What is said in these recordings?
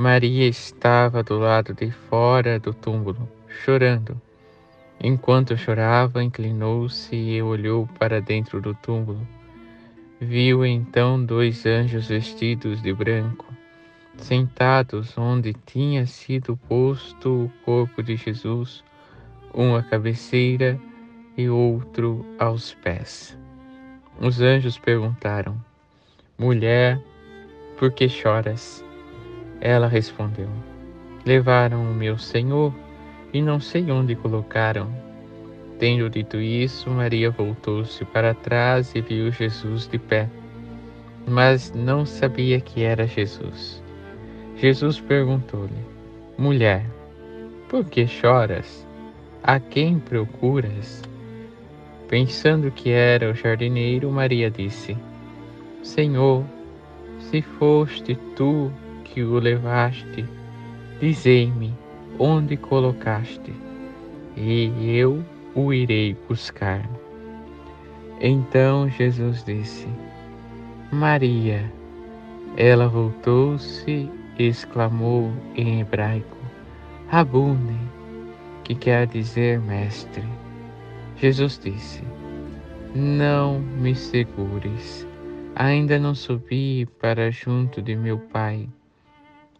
Maria estava do lado de fora do túmulo, chorando. Enquanto chorava, inclinou-se e olhou para dentro do túmulo. Viu então dois anjos vestidos de branco, sentados onde tinha sido posto o corpo de Jesus, um à cabeceira e outro aos pés. Os anjos perguntaram: Mulher, por que choras? Ela respondeu: Levaram o meu senhor e não sei onde colocaram. Tendo dito isso, Maria voltou-se para trás e viu Jesus de pé, mas não sabia que era Jesus. Jesus perguntou-lhe: Mulher, por que choras? A quem procuras? Pensando que era o jardineiro, Maria disse: Senhor, se foste tu que o levaste, dizei-me onde colocaste, e eu o irei buscar. Então Jesus disse: Maria. Ela voltou-se e exclamou em hebraico: Rabune, que quer dizer mestre. Jesus disse: Não me segures, ainda não subi para junto de meu Pai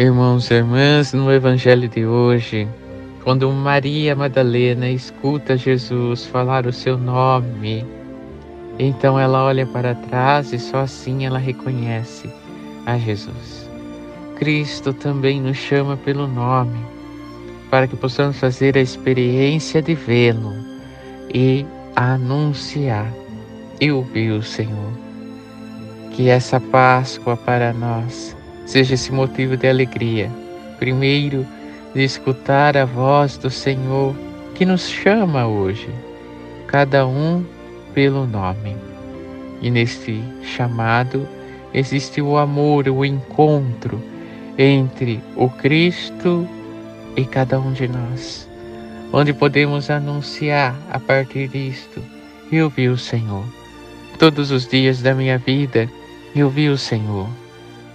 Irmãos e irmãs, no Evangelho de hoje, quando Maria Madalena escuta Jesus falar o seu nome, então ela olha para trás e só assim ela reconhece a Jesus. Cristo também nos chama pelo nome, para que possamos fazer a experiência de vê-lo e anunciar. Eu vi o Senhor. Que essa Páscoa para nós seja esse motivo de alegria. Primeiro, de escutar a voz do Senhor que nos chama hoje, cada um pelo nome. E neste chamado existe o amor, o encontro entre o Cristo e cada um de nós, onde podemos anunciar a partir disto: eu vi o Senhor. Todos os dias da minha vida, eu vi o Senhor.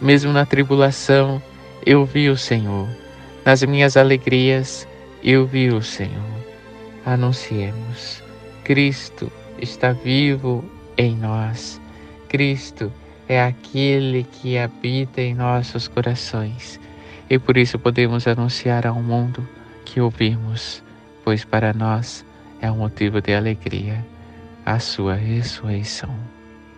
Mesmo na tribulação, eu vi o Senhor. Nas minhas alegrias, eu vi o Senhor. Anunciemos: Cristo está vivo em nós. Cristo é aquele que habita em nossos corações. E por isso podemos anunciar ao mundo que ouvimos, pois para nós é um motivo de alegria a sua ressurreição